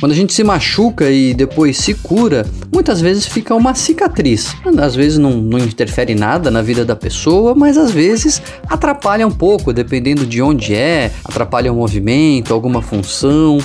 Quando a gente se machuca e depois se cura, muitas vezes fica uma cicatriz. Às vezes não, não interfere nada na vida da pessoa, mas às vezes atrapalha um pouco, dependendo de onde é, atrapalha o movimento, alguma função.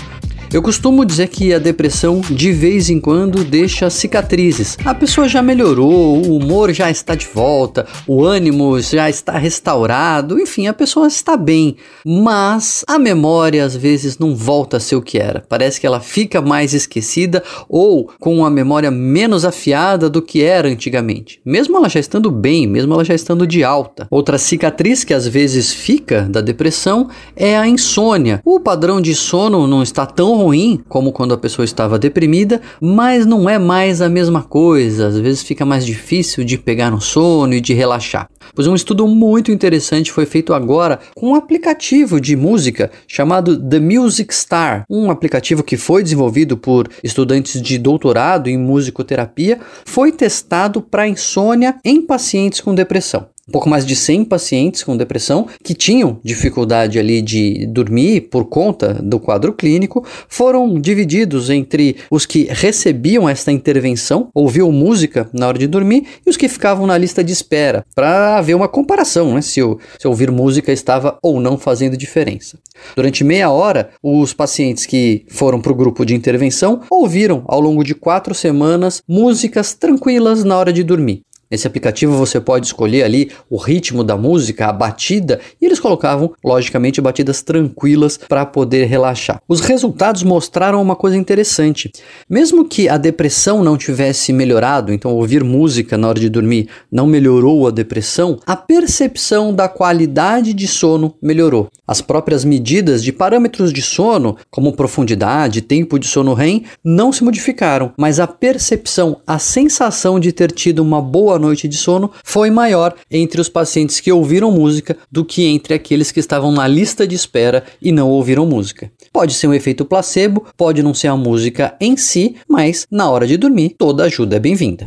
Eu costumo dizer que a depressão de vez em quando deixa cicatrizes. A pessoa já melhorou, o humor já está de volta, o ânimo já está restaurado, enfim, a pessoa está bem, mas a memória às vezes não volta a ser o que era. Parece que ela fica mais esquecida ou com a memória menos afiada do que era antigamente. Mesmo ela já estando bem, mesmo ela já estando de alta. Outra cicatriz que às vezes fica da depressão é a insônia. O padrão de sono não está tão ruim como quando a pessoa estava deprimida, mas não é mais a mesma coisa. Às vezes fica mais difícil de pegar no sono e de relaxar. Pois um estudo muito interessante foi feito agora com um aplicativo de música chamado The Music Star, um aplicativo que foi desenvolvido por estudantes de doutorado em musicoterapia, foi testado para insônia em pacientes com depressão um pouco mais de 100 pacientes com depressão que tinham dificuldade ali de dormir por conta do quadro clínico, foram divididos entre os que recebiam esta intervenção, ouviam música na hora de dormir, e os que ficavam na lista de espera, para haver uma comparação, né, se, o, se ouvir música estava ou não fazendo diferença. Durante meia hora, os pacientes que foram para o grupo de intervenção ouviram ao longo de quatro semanas músicas tranquilas na hora de dormir. Nesse aplicativo você pode escolher ali o ritmo da música, a batida, e eles colocavam, logicamente, batidas tranquilas para poder relaxar. Os resultados mostraram uma coisa interessante. Mesmo que a depressão não tivesse melhorado, então ouvir música na hora de dormir não melhorou a depressão, a percepção da qualidade de sono melhorou. As próprias medidas de parâmetros de sono, como profundidade, tempo de sono REM, não se modificaram, mas a percepção, a sensação de ter tido uma boa noite de sono foi maior entre os pacientes que ouviram música do que entre aqueles que estavam na lista de espera e não ouviram música. Pode ser um efeito placebo, pode não ser a música em si, mas na hora de dormir, toda ajuda é bem-vinda.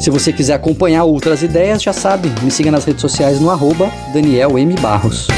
Se você quiser acompanhar outras ideias, já sabe, me siga nas redes sociais no arroba Daniel M. Barros.